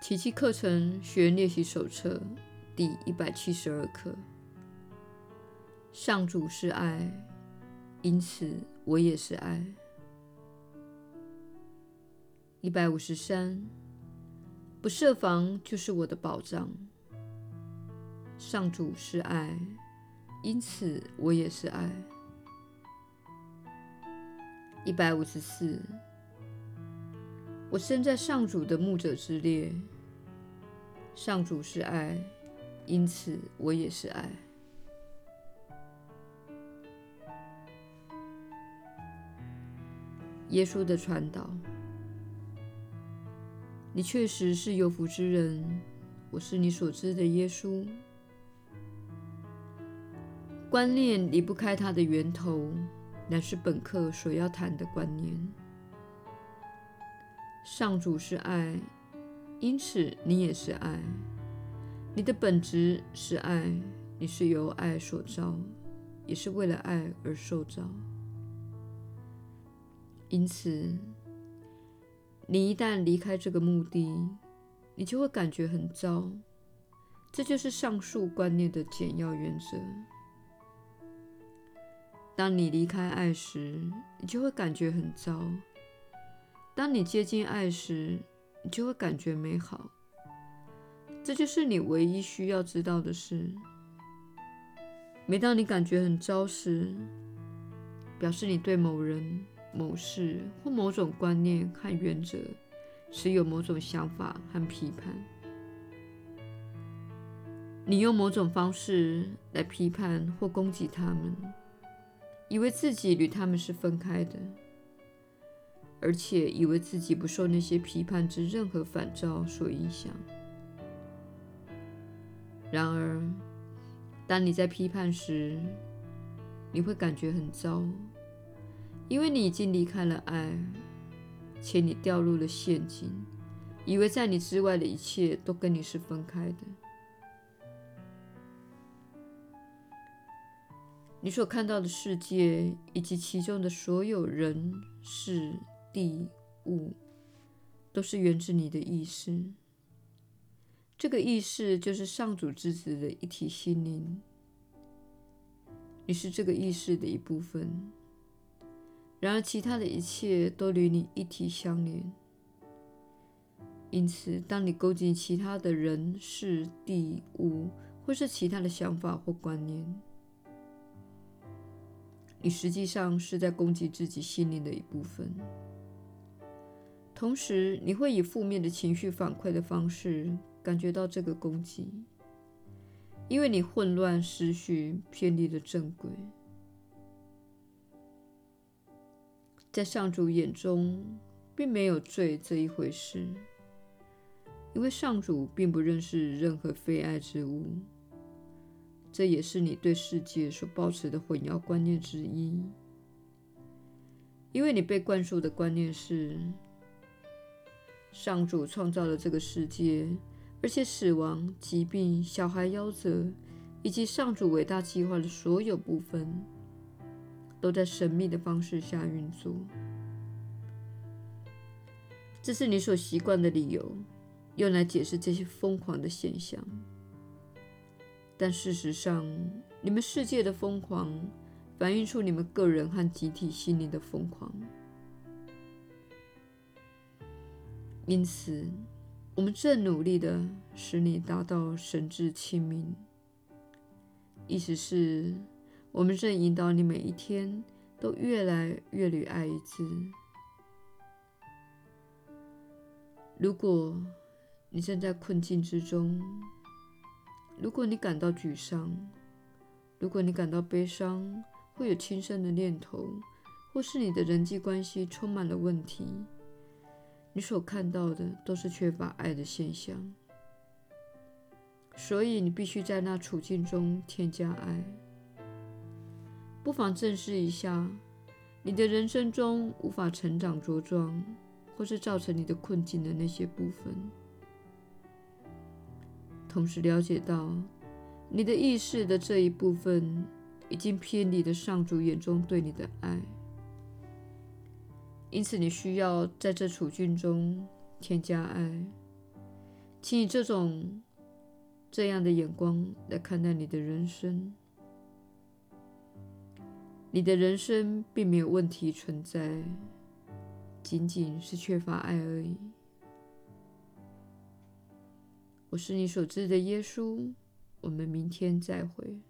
奇迹课程学练习手册第一百七十二课：上主是爱，因此我也是爱。一百五十三，不设防就是我的保障。上主是爱，因此我也是爱。一百五十四，我身在上主的牧者之列。上主是爱，因此我也是爱。耶稣的传导。你确实是有福之人，我是你所知的耶稣。观念离不开它的源头，乃是本课所要谈的观念。上主是爱，因此你也是爱。你的本质是爱，你是由爱所造，也是为了爱而受造。因此，你一旦离开这个目的，你就会感觉很糟。这就是上述观念的简要原则。当你离开爱时，你就会感觉很糟；当你接近爱时，你就会感觉美好。这就是你唯一需要知道的事。每当你感觉很糟时，表示你对某人，某事或某种观念和原则持有某种想法和批判，你用某种方式来批判或攻击他们，以为自己与他们是分开的，而且以为自己不受那些批判之任何反照所影响。然而，当你在批判时，你会感觉很糟。因为你已经离开了爱，且你掉入了陷阱，以为在你之外的一切都跟你是分开的。你所看到的世界以及其中的所有人、事、地、物，都是源自你的意识。这个意识就是上主之子的一体心灵。你是这个意识的一部分。然而，其他的一切都与你一体相连。因此，当你攻击其他的人、事、地、物，或是其他的想法或观念，你实际上是在攻击自己心灵的一部分。同时，你会以负面的情绪反馈的方式感觉到这个攻击，因为你混乱思绪，偏离了正轨。在上主眼中，并没有罪这一回事，因为上主并不认识任何非爱之物。这也是你对世界所抱持的混淆观念之一，因为你被灌输的观念是：上主创造了这个世界，而且死亡、疾病、小孩夭折，以及上主伟大计划的所有部分。都在神秘的方式下运作，这是你所习惯的理由，用来解释这些疯狂的现象。但事实上，你们世界的疯狂反映出你们个人和集体心灵的疯狂。因此，我们正努力地使你达到神智清明，意思是。我们正引导你每一天都越来越与爱一致。如果你正在困境之中，如果你感到沮丧，如果你感到悲伤，会有轻生的念头，或是你的人际关系充满了问题，你所看到的都是缺乏爱的现象。所以你必须在那处境中添加爱。不妨正视一下，你的人生中无法成长茁壮，或是造成你的困境的那些部分。同时了解到，你的意识的这一部分已经偏离了上主眼中对你的爱，因此你需要在这处境中添加爱，请以这种这样的眼光来看待你的人生。你的人生并没有问题存在，仅仅是缺乏爱而已。我是你所知的耶稣，我们明天再会。